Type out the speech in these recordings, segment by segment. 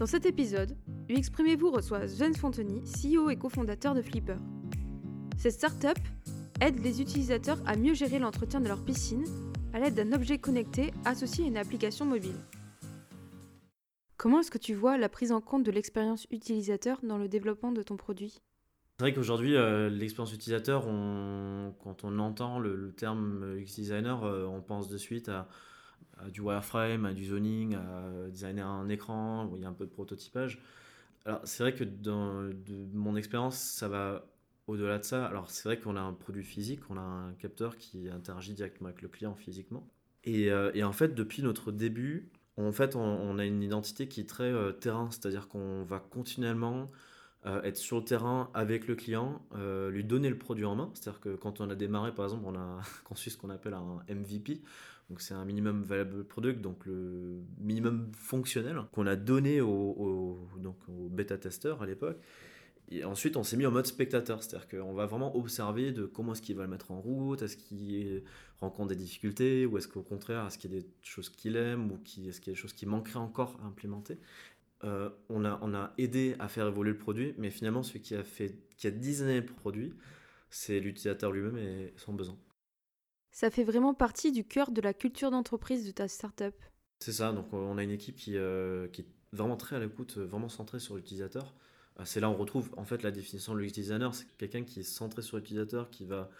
Dans cet épisode, UXprimez-vous reçoit Sven Fonteny, CEO et cofondateur de Flipper. Cette startup aide les utilisateurs à mieux gérer l'entretien de leur piscine à l'aide d'un objet connecté associé à une application mobile. Comment est-ce que tu vois la prise en compte de l'expérience utilisateur dans le développement de ton produit? C'est vrai qu'aujourd'hui, euh, l'expérience utilisateur, quand on entend le, terme UX designer, euh, on pense de suite à, du wireframe, du zoning, à designer un écran, où il y a un peu de prototypage. Alors c'est vrai que dans mon expérience, ça va au-delà de ça. Alors c'est vrai qu'on a un produit physique, on a un capteur qui interagit directement avec le client physiquement. Et, euh, en fait, depuis notre début, en fait, on, a une identité qui est très euh, terrain, c'est-à-dire qu'on va continuellement euh, être sur le terrain avec le client, lui donner le produit en main. C'est-à-dire que quand on a démarré, par exemple, on a conçu ce qu'on appelle un MVP, donc c'est un minimum viable product, donc le minimum fonctionnel qu'on a donné au, donc au bêta testeurs à l'époque. Et ensuite, on s'est mis en mode spectateur, c'est-à-dire qu'on va vraiment observer de comment est-ce qu'il va le mettre en route, est-ce qu'il rencontre des difficultés, ou est-ce qu'au contraire, est-ce qu'il y a des choses qu'il aime, ou est-ce qu'il y a des choses qui manqueraient encore à implémenter. Euh, on, a, on a aidé à faire évoluer le produit, mais finalement, celui qui a, fait, qui a designé le produit, c'est l'utilisateur lui-même et son besoin. Ça fait vraiment partie du cœur de la culture d'entreprise de ta startup. C'est ça, donc on a une équipe qui, euh, qui est vraiment très à l'écoute, vraiment centrée sur l'utilisateur. Euh, c'est là on retrouve en fait la définition de designer, c'est quelqu'un qui est centré sur l'utilisateur, qui va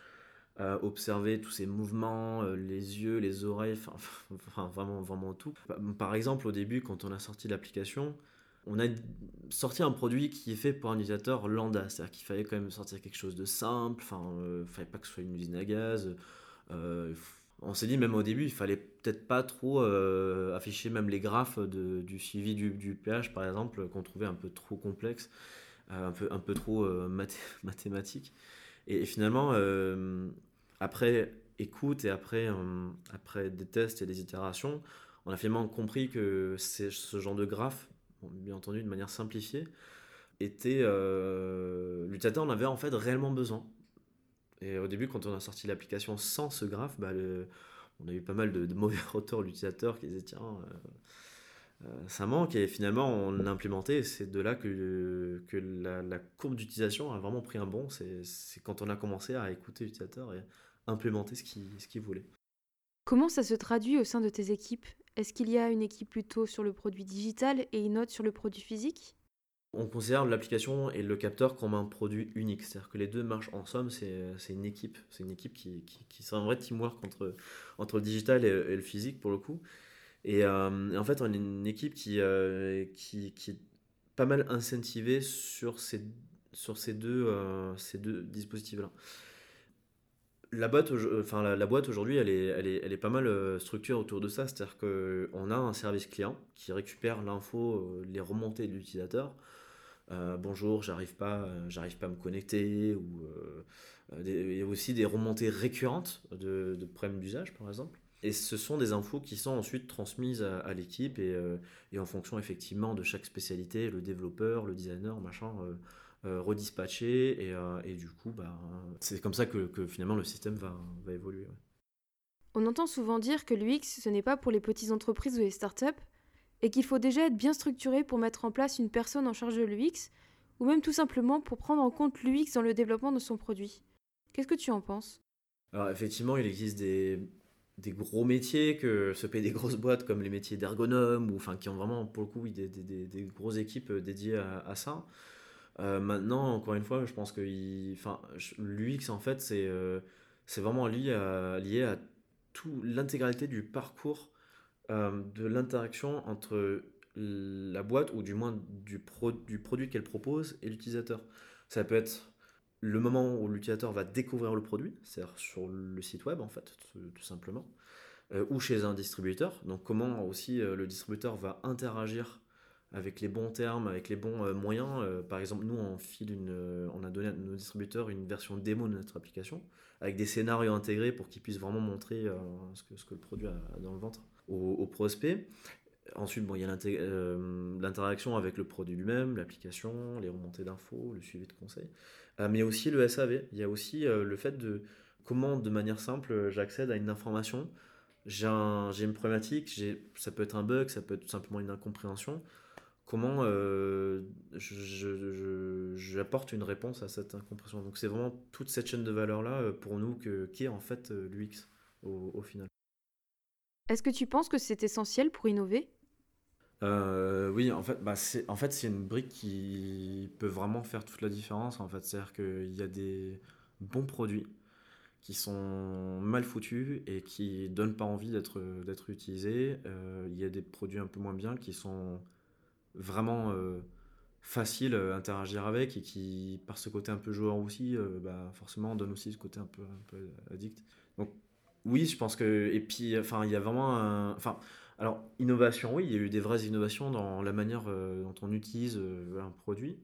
euh, observer tous ses mouvements, les yeux, les oreilles, enfin vraiment, vraiment tout. Par exemple, au début, quand on a sorti l'application, on a sorti un produit qui est fait pour un utilisateur lambda, c'est-à-dire qu'il fallait quand même sortir quelque chose de simple, enfin, il fallait pas que ce soit une usine à gaz, euh, on s'est dit même au début, il fallait peut-être pas trop euh, afficher même les graphes du suivi du, du, pH par exemple, qu'on trouvait un peu trop complexe, euh, un, peu, un peu trop mathématique. Et, finalement, après écoute et après, après des tests et des itérations, on a finalement compris que ce genre de graphe, bien entendu de manière simplifiée, était l'utilisateur en avait en fait réellement besoin. Et au début, quand on a sorti l'application sans ce graphe, bah, on a eu pas mal de, mauvais retours l'utilisateur qui disaient tiens, euh, euh, ça manque. Et finalement, on l'a implémenté. C'est de là que, que la, courbe d'utilisation a vraiment pris un bond. C'est quand on a commencé à écouter l'utilisateur et implémenter ce qu'il voulait. Comment ça se traduit au sein de tes équipes? Est-ce qu'il y a une équipe plutôt sur le produit digital et une autre sur le produit physique? On considère l'application et le capteur comme un produit unique. C'est-à-dire que les deux marchent en somme, c'est une équipe. C'est une équipe qui, qui, qui un vrai teamwork entre, entre le digital et, le physique pour le coup. Euh, et, en fait, on est une équipe qui, euh, qui, qui, est pas mal incentivée sur ces, sur ces deux, euh, deux dispositifs-là. La boîte, enfin, la, boîte aujourd'hui, elle est, elle, est, elle est pas mal structurée autour de ça. C'est-à-dire qu'on a un service client qui récupère l'info, les remontées de l'utilisateur euh, bonjour, j'arrive pas, euh, j'arrive pas à me connecter, ou euh, il y a aussi des remontées récurrentes de, de problèmes d'usage, par exemple. Et ce sont des infos qui sont ensuite transmises à, l'équipe et, en fonction effectivement de chaque spécialité, le développeur, le designer, machin, redispatché. Et, du coup, bah, c'est comme ça que, finalement le système va, va évoluer. On entend souvent dire que l'UX, ce n'est pas pour les petites entreprises ou les startups, et qu'il faut déjà être bien structuré pour mettre en place une personne en charge de l'UX, ou même tout simplement pour prendre en compte l'UX dans le développement de son produit. Qu'est-ce que tu en penses? Alors effectivement, il existe des, gros métiers que se paient des grosses boîtes comme les métiers d'ergonome, ou qui ont vraiment pour le coup des, des, grosses équipes dédiées à, ça. Euh, maintenant, encore une fois, je pense que l'UX en fait c'est euh, c'est vraiment lié à, lié l'intégralité du parcours euh, de l'interaction entre la boîte, ou du moins du, du produit qu'elle propose, et l'utilisateur. Ça peut être le moment où l'utilisateur va découvrir le produit, c'est-à-dire sur le site web en fait, tout, simplement, euh, ou chez un distributeur. Donc comment aussi euh, le distributeur va interagir avec les bons termes, avec les bons moyens. par exemple, nous, on, file une, on a donné à nos distributeurs une version démo de notre application, avec des scénarios intégrés pour qu'ils puissent vraiment montrer ce, que, ce que le produit a dans le ventre au, prospect. Ensuite, bon, il y a euh, l'interaction avec le produit lui-même, l'application, les remontées d'infos, le suivi de conseils. Euh, mais aussi le SAV. Il y a aussi euh, le fait de comment, de manière simple, j'accède à une information. J'ai un, une problématique, ça peut être un bug, ça peut être tout simplement une incompréhension. comment j'apporte une réponse à cette incompréhension? Donc c'est vraiment toute cette chaîne de valeur-là pour nous que, qui est en fait l'UX au, final. Est-ce que tu penses que c'est essentiel pour innover? Oui, en fait, bah, c'est en fait une brique qui peut vraiment faire toute la différence. En fait, c'est-à-dire qu'il y a des bons produits qui sont mal foutus et qui donnent pas envie d'être utilisés. Euh, il y a des produits un peu moins bien qui sont vraiment euh, faciles à interagir avec et qui, par ce côté un peu joueur aussi, euh, bah, forcément donnent aussi ce côté un peu, un peu addict. Oui, je pense que et puis enfin il y a vraiment enfin alors innovation oui, il y a eu des vraies innovations dans la manière dont on utilise un produit.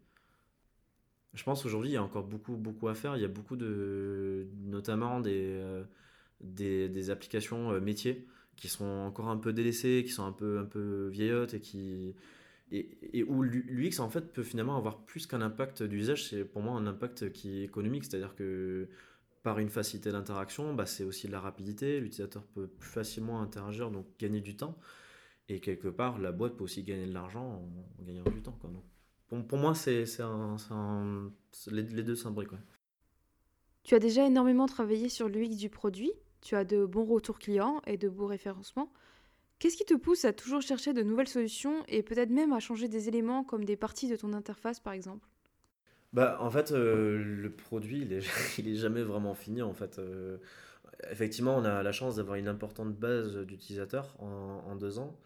Je pense aujourd'hui, il y a encore beaucoup, beaucoup à faire. Il y a beaucoup de, notamment des, euh, des, applications euh, métiers qui sont encore un peu délaissées, qui sont un peu, un peu vieillottes et qui, et, où l'UX en fait peut finalement avoir plus qu'un impact d'usage, c'est pour moi un impact qui est économique, c'est-à-dire que par une facilité d'interaction, bah, c'est aussi de la rapidité, l'utilisateur peut plus facilement interagir, donc gagner du temps, et quelque part la boîte peut aussi gagner de l'argent en, gagnant du temps. Quoi. Pour, moi, c'est les, deux s'imbriquent. Tu as déjà énormément travaillé sur l'UX du produit, tu as de bons retours clients et de beaux référencements. Qu'est-ce qui te pousse à toujours chercher de nouvelles solutions et peut-être même à changer des éléments comme des parties de ton interface par exemple? Bah, En fait, euh, le produit, il est, il est jamais vraiment fini. En fait. Euh, effectivement, on a la chance d'avoir une importante base d'utilisateurs en, deux ans.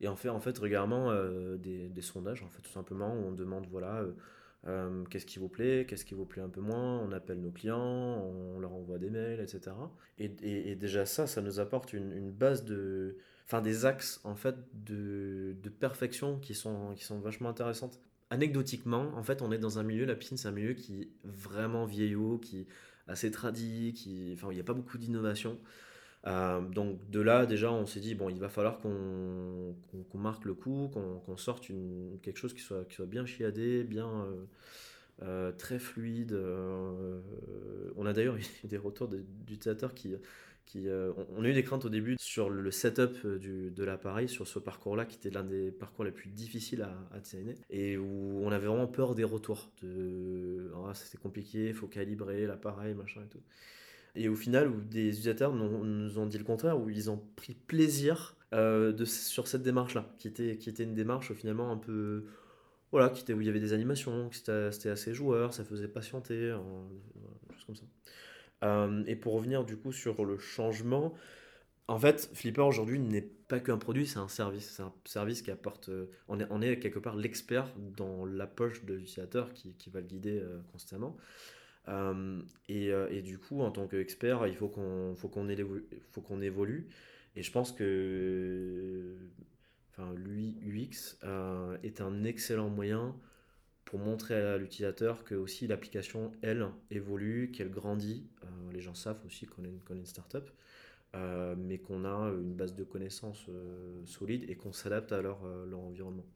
Et on fait en fait régulièrement euh, des, sondages, en fait, tout simplement, où on demande voilà, qu'est-ce qui vous plaît, qu'est-ce qui vous plaît un peu moins, on appelle nos clients, on leur envoie des mails, etc. Et, et, déjà ça, ça nous apporte une, une, base de... Enfin, des axes, en fait, de, de perfection qui sont, qui sont vachement intéressantes. Anecdotiquement, en fait, on est dans un milieu, la piscine, c'est un milieu qui est vraiment vieillot, qui est assez tradit, qui... Enfin, il n'y a pas beaucoup d'innovation. Euh, donc de là, déjà, on s'est dit, bon, il va falloir qu'on marque le coup, qu'on sorte quelque chose qui soit, qui soit bien chiadé, bien euh, euh, très fluide. on a d'ailleurs eu des retours d'utilisateurs qui... qui on, a eu des craintes au début sur le setup du, de l'appareil, sur ce parcours-là, qui était l'un des parcours les plus difficiles à, à designer, et où on avait vraiment peur des retours. Ah, c'était compliqué, il faut calibrer l'appareil, machin et tout. Et au final, où des utilisateurs nous ont dit le contraire, où ils ont pris plaisir euh, sur cette démarche-là, qui était, une démarche finalement un peu. Voilà, qui était, où il y avait des animations, c'était assez joueur, ça faisait patienter, hein, des choses comme ça. Euh, et pour revenir du coup sur le changement, en fait, Flipper aujourd'hui n'est pas qu'un produit, c'est un service. C'est un service qui apporte. Euh, on, est, quelque part l'expert dans la poche de l'utilisateur qui, va le guider constamment. Euh, et, euh, et, du coup, en tant qu'expert, il faut qu'on qu'on faut qu'on évolue. Et je pense que enfin, l'UX euh, est un excellent moyen pour montrer à l'utilisateur que aussi l'application, elle, évolue, qu'elle grandit. les gens savent aussi qu'on est, une, startup, mais qu'on a une base de connaissances solide et qu'on s'adapte à leur, environnement.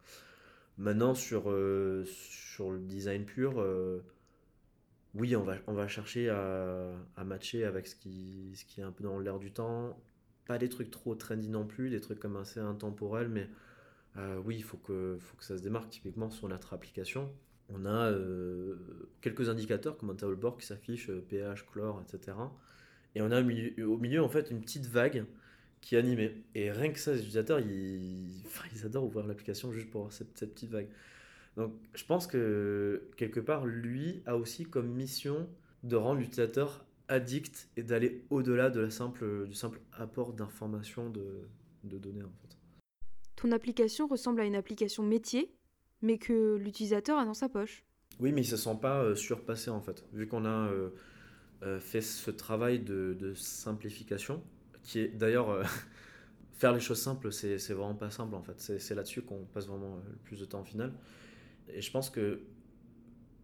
Maintenant, sur, sur le design pur, oui, on va, on va chercher à, matcher avec ce qui, ce qui est un peu dans l'air du temps. Pas des trucs trop trendy non plus, des trucs comme assez intemporels, mais euh, oui, il faut que, faut que ça se démarque typiquement sur notre application. On a euh, quelques indicateurs comme un tableau de bord qui s'affiche, pH, euh, chlore, etc. Et on a au milieu, au milieu, en fait une petite vague qui est animée. Et rien que ça, les utilisateurs, ils, adorent ouvrir l'application juste pour voir cette, cette petite vague. Donc je pense que quelque part, lui a aussi comme mission de rendre l'utilisateur addict et d'aller au-delà de la simple, du simple apport d'informations, de, de, données en fait. Ton application ressemble à une application métier, mais que l'utilisateur a dans sa poche. Oui, mais il ne se sent pas euh, surpassé en fait. Vu qu'on a euh, euh, fait ce travail de, simplification, qui est d'ailleurs... faire les choses simples, c'est vraiment pas simple en fait. C'est là-dessus qu'on passe vraiment le plus de temps au final. Et je pense que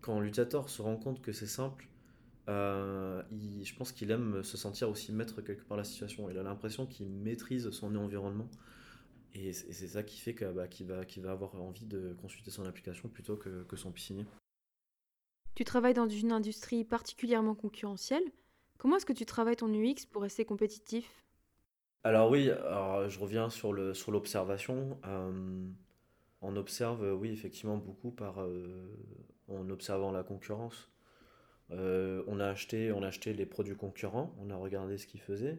quand l'utilisateur se rend compte que c'est simple, je pense qu'il aime se sentir aussi maître quelque part la situation. Il a l'impression qu'il maîtrise son environnement. Et c'est ça qui fait bah, qu'il bah, va, va avoir envie de consulter son application plutôt que, que son piscinier. Tu travailles dans une industrie particulièrement concurrentielle. Comment est-ce que tu travailles ton UX pour rester compétitif? Alors oui, alors je reviens sur l'observation. Sur euh, on observe, oui, effectivement, beaucoup par, en observant la concurrence. on, a acheté, on a acheté les produits concurrents, on a regardé ce qu'ils faisaient,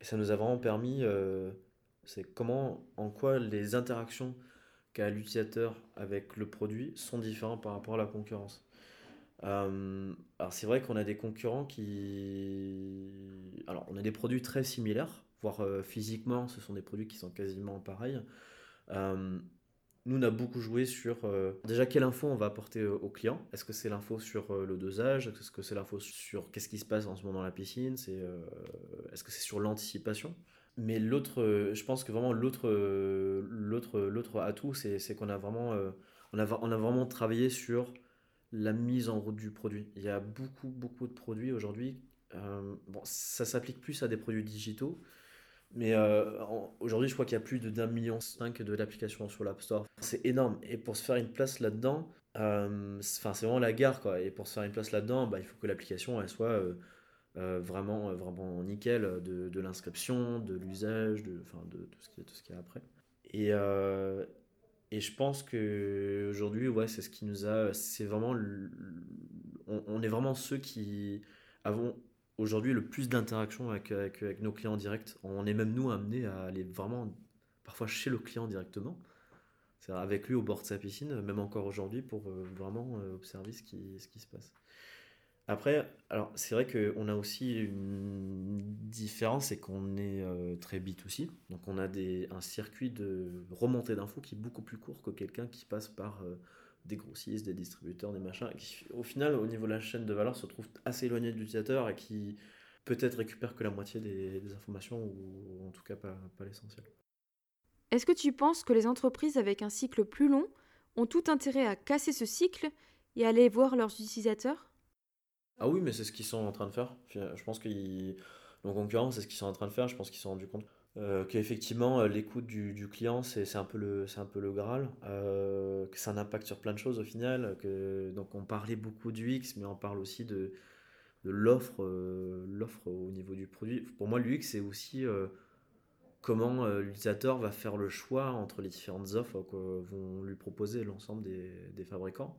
et ça nous a vraiment permis, c'est comment, en quoi les interactions qu'a l'utilisateur avec le produit sont différents par rapport à la concurrence. Euh, alors c'est vrai qu'on a des concurrents qui... Alors on a des produits très similaires, voire euh, physiquement ce sont des produits qui sont quasiment pareils. Euh, nous on a beaucoup joué sur déjà quelle info on va apporter au client. Est-ce que c'est l'info sur le dosage? Est-ce que c'est l'info sur qu'est-ce qui se passe en ce moment dans la piscine? Est-ce que c'est sur l'anticipation? Mais l'autre, je pense que vraiment l'autre, l'autre, l'autre atout, c'est, qu'on a vraiment, on a, on a vraiment travaillé sur la mise en route du produit. Il y a beaucoup, beaucoup de produits aujourd'hui. Euh, bon, ça s'applique plus à des produits digitaux, mais euh, aujourd'hui, je crois qu'il y a plus de d'un million cinq de l'application sur l'App Store. C'est énorme. Et pour se faire une place là-dedans, euh, enfin, c'est vraiment la gare, quoi. Et pour se faire une place là-dedans, bah, il faut que l'application elle soit vraiment, vraiment nickel de, de l'inscription, de l'usage, de, enfin, de tout ce qui est tout ce a après. Et, et je pense que aujourd'hui, ouais, c'est ce qui nous a. C'est vraiment. on, est vraiment ceux qui avons aujourd'hui le plus d'interactions avec, avec, nos clients directs. On est même nous amenés à aller vraiment parfois chez le client directement. Avec lui au bord de sa piscine, même encore aujourd'hui, pour euh, vraiment euh, observer ce qui, ce qui se passe. Après, alors c'est vrai qu'on a aussi une différence, c'est qu'on est, euh, très B2C. Donc on a des, un circuit de remontée d'infos qui est beaucoup plus court que quelqu'un qui passe par euh, des grossistes, des distributeurs, des machins, qui au final, au niveau de la chaîne de valeur, se trouve assez éloigné de l'utilisateur et qui peut-être récupère que la moitié des, informations, ou en tout cas pas, l'essentiel. Est-ce que tu penses que les entreprises avec un cycle plus long ont tout intérêt à casser ce cycle et aller voir leurs utilisateurs? Ah oui, mais c'est ce qu'ils sont en train de faire. Je pense que nos concurrents, c'est ce qu'ils sont en train de faire. Je pense qu'ils se sont rendus compte euh, qu'effectivement, euh, l'écoute du, client, c'est un, peu le, un peu le Graal. Euh, que ça a un impact sur plein de choses au final. Que, donc, on parlait beaucoup du mais on parle aussi de, l'offre au niveau du produit. Pour moi, l'UX, c'est aussi comment l'utilisateur va faire le choix entre les différentes offres que vont lui proposer l'ensemble des fabricants.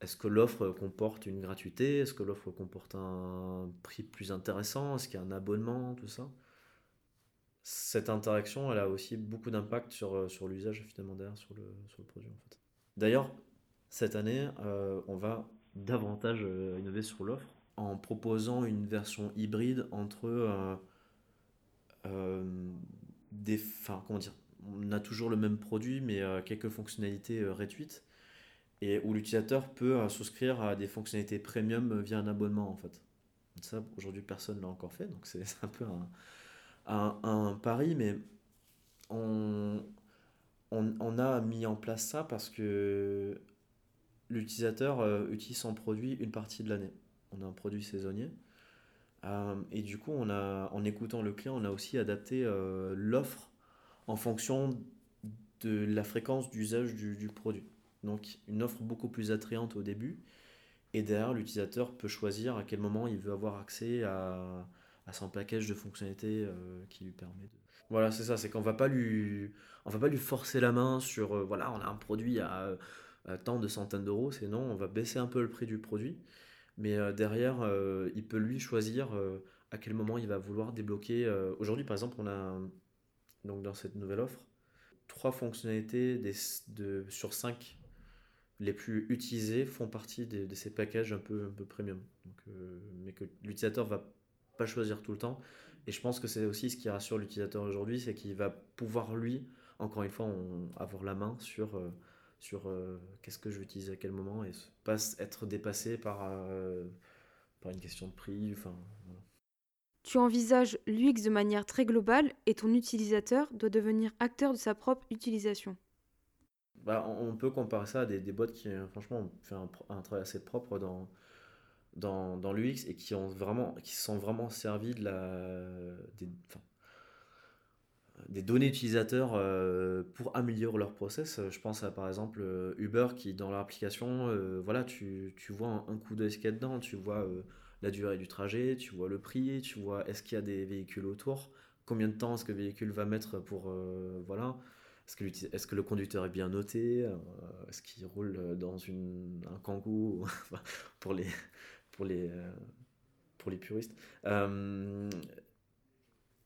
Est-ce que l'offre comporte une gratuité? Est-ce que l'offre comporte un prix plus intéressant? Est-ce qu'il y a un abonnement? Tout ça. Cette interaction, elle a aussi beaucoup d'impact sur, euh, sur l'usage finalement derrière, sur le, sur le produit en fait. D'ailleurs, cette année, euh, on va davantage euh, innover sur l'offre en proposant une version hybride entre des... Enfin, comment dire? On a toujours le même produit, mais quelques fonctionnalités réduites et où l'utilisateur peut euh, souscrire à des fonctionnalités premium via un abonnement en fait. Ça, aujourd'hui, personne ne l'a encore fait, donc c'est un peu un, un, pari, mais on, on, a mis en place ça parce que l'utilisateur euh, utilise son produit une partie de l'année. On a un produit saisonnier. Euh, et du coup, on a, en écoutant le client, on a aussi adapté l'offre en fonction de la fréquence d'usage du, du produit. Donc une offre beaucoup plus attrayante au début. Et derrière, l'utilisateur peut choisir à quel moment il veut avoir accès à, son package de fonctionnalités euh, qui lui permet de... Voilà, c'est ça, c'est qu'on va pas lui, va pas lui forcer la main sur, euh, voilà, on a un produit à, tant de centaines d'euros, c'est non, on va baisser un peu le prix du produit, mais euh, derrière, il peut lui choisir à quel moment il va vouloir débloquer. Aujourd'hui, par exemple, on a, donc dans cette nouvelle offre, trois fonctionnalités des, de, sur cinq les plus utilisés font partie de, ces packages un peu, un peu premium. Euh, mais que l'utilisateur va pas choisir tout le temps. Et je pense que c'est aussi ce qui rassure l'utilisateur aujourd'hui, c'est qu'il va pouvoir, lui, encore une fois, avoir la main sur, euh, sur euh, qu'est-ce que je vais utiliser à quel moment et pas être dépassé par, par une question de prix. Enfin, Tu envisages l'UX de manière très globale et ton utilisateur doit devenir acteur de sa propre utilisation. Bah, on peut comparer ça à des, des boîtes qui, franchement, ont fait un, travail assez propre dans, dans, l'UX et qui, se sont vraiment servis de des, données utilisateurs euh, pour améliorer leur process. Je pense à par exemple euh, Uber qui, dans leur application, euh, voilà, tu, tu, vois un, coup d'œil ce qu'il y a dedans, tu vois la durée du trajet, tu vois le prix, tu vois est-ce qu'il y a des véhicules autour, combien de temps est-ce que le véhicule va mettre pour. voilà est-ce que, le conducteur est bien noté Est-ce qu'il roule dans une, un kangou pour les, pour les, pour les puristes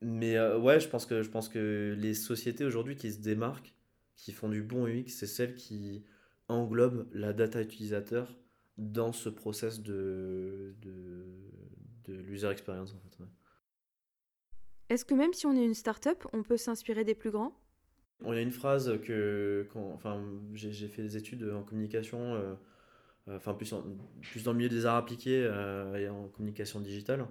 mais ouais, je pense, que, je pense que les sociétés aujourd'hui qui se démarquent, qui font du bon UX, c'est celles qui englobent la data utilisateur dans ce process de, de, de l'user experience. En fait, Est-ce que même si on est une start-up, on peut s'inspirer des plus grands? On a une phrase que, quand, enfin, j'ai fait des études en communication, euh, euh, enfin plus, dans le milieu des arts appliqués euh, et en communication digitale.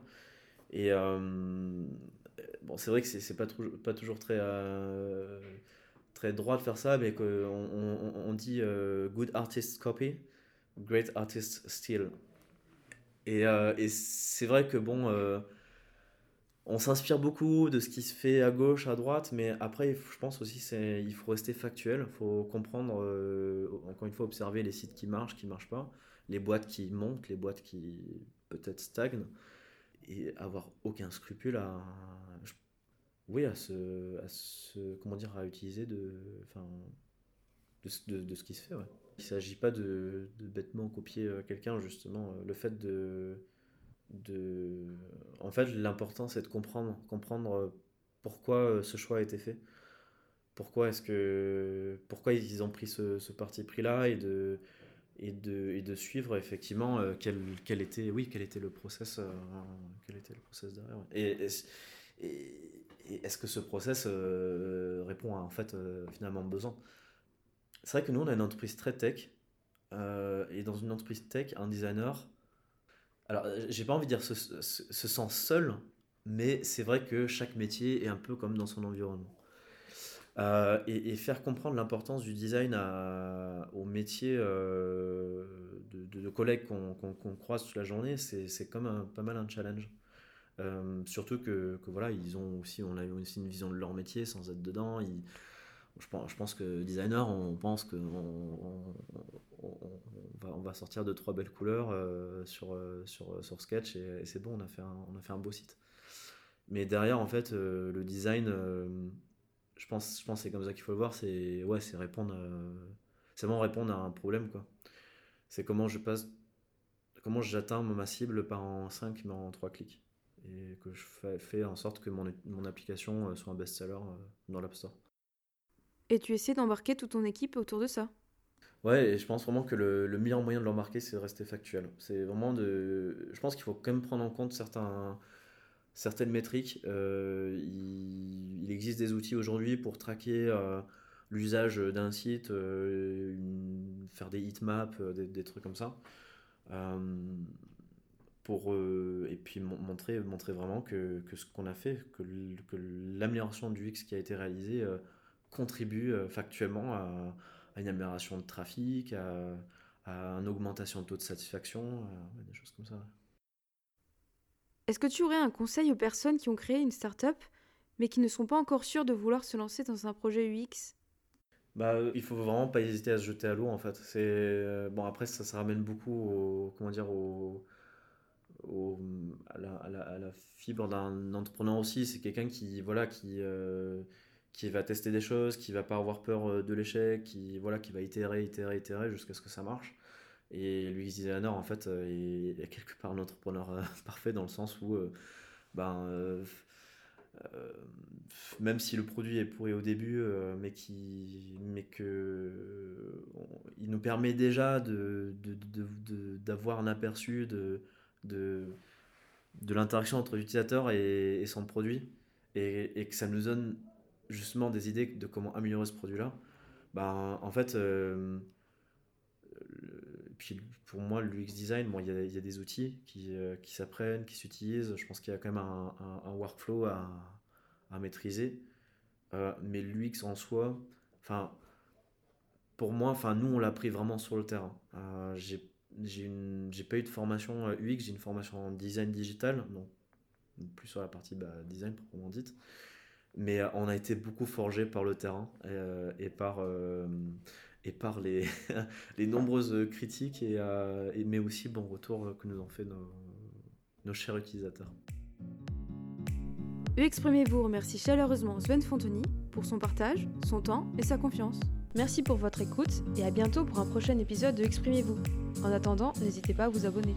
Et bon, c'est vrai que c'est pas, pas toujours très très droit de faire ça, mais qu'on on, dit good artist copy, great artist steal. Et, c'est vrai que bon, on s'inspire beaucoup de ce qui se fait à gauche, à droite, mais après, je pense aussi c'est il faut rester factuel, il faut comprendre, euh, encore une fois, observer les sites qui marchent, qui ne marchent pas, les boîtes qui montent, les boîtes qui peut-être stagnent, et avoir aucun scrupule à, oui, à ce, à ce, comment dire, à utiliser de, enfin, de, de, de ce qui se fait. Il ne s'agit pas de, bêtement copier euh, quelqu'un, justement. Euh, le fait de. De... En fait, l'important, c'est de comprendre, comprendre euh, pourquoi ce choix a été fait. Pourquoi est-ce que. Pourquoi ils ont pris ce, parti pris-là et de. Et de, et de suivre effectivement quel, quel, était oui quel était le process quel était le process derrière et, est-ce que ce process répond à en fait finalement besoin? C'est vrai que nous, on a une entreprise très tech. Euh, et dans une entreprise tech, un designer, alors j'ai pas envie de dire se, se, sent seul, mais c'est vrai que chaque métier est un peu comme dans son environnement. Euh, et, faire comprendre l'importance du design à, au métier euh, de, collègues qu'on croise toute la journée, c'est comme un, pas mal un challenge. surtout que, voilà, ils ont aussi, on a aussi une vision de leur métier sans être dedans. Je pense, que designer, on pense qu'on on, va, sortir de trois belles couleurs euh, sur, euh, sur, sur Sketch et, c'est bon, on a, fait un, on a fait un beau site. Mais derrière, en fait, euh, le design, je pense, je pense que c'est comme ça qu'il faut le voir, c'est ouais, répondre, c'est vraiment répondre à un problème quoi. C'est comment je passe, comment j'atteins ma cible pas en 5 mais en 3 clics et que je fais en sorte que mon, mon application soit un best-seller dans l'App Store. Et tu essaies d'embarquer toute ton équipe autour de ça. Ouais, et je pense vraiment que le, meilleur moyen de l'embarquer, c'est de rester factuel. C'est vraiment de. Je pense qu'il faut quand même prendre en compte certains, certaines métriques. Euh, il, existe des outils aujourd'hui pour traquer euh, l'usage d'un site, euh, faire des heatmaps, des, trucs comme ça. pour, et puis montrer, montrer vraiment que, que ce qu'on a fait, que, que l'amélioration du X qui a été réalisée contribue euh, factuellement à, une amélioration de trafic, à, une augmentation de taux de satisfaction, des choses comme ça. Est-ce que tu aurais un conseil aux personnes qui ont créé une start-up mais qui ne sont pas encore sûres de vouloir se lancer dans un projet UX bah, il faut vraiment pas hésiter à se jeter à l'eau en fait. C'est euh, bon après ça se ramène beaucoup au, comment dire au, à, la, fibre d'un entrepreneur aussi. C'est quelqu'un qui voilà qui euh, qui va tester des choses, qui va pas avoir peur euh, de l'échec, qui voilà, qui va itérer, itérer, itérer jusqu'à ce que ça marche. Et lui designer en fait euh, est, quelque part un entrepreneur euh, parfait dans le sens où ben même si le produit est pourri au début, mais qui mais que il nous permet déjà de, d'avoir un aperçu de, de, de l'interaction entre l'utilisateur et, et, son produit et, et, que ça nous donne justement des idées de comment améliorer ce produit-là, bah, en fait, euh, puis pour moi, l'UX design, bon, il y, a, des outils qui, euh, qui s'apprennent, qui s'utilisent. Je pense qu'il y a quand même un, un, workflow à, à maîtriser. Euh, mais l'UX en soi, enfin, pour moi, enfin, nous, on l'a pris vraiment sur le terrain. j'ai j'ai pas eu de formation UX, j'ai une formation en design digital, donc plus sur la partie bah, design proprement dite. Mais euh, on a été beaucoup forgé par le terrain euh, et, par, euh, et par les, les nombreuses critiques, et, mais aussi bon retour que nous ont fait nos, nos chers utilisateurs. Exprimez-vous remercie chaleureusement Sven Fontoni pour son partage, son temps et sa confiance. Merci pour votre écoute et à bientôt pour un prochain épisode de Exprimez-vous. En attendant, n'hésitez pas à vous abonner.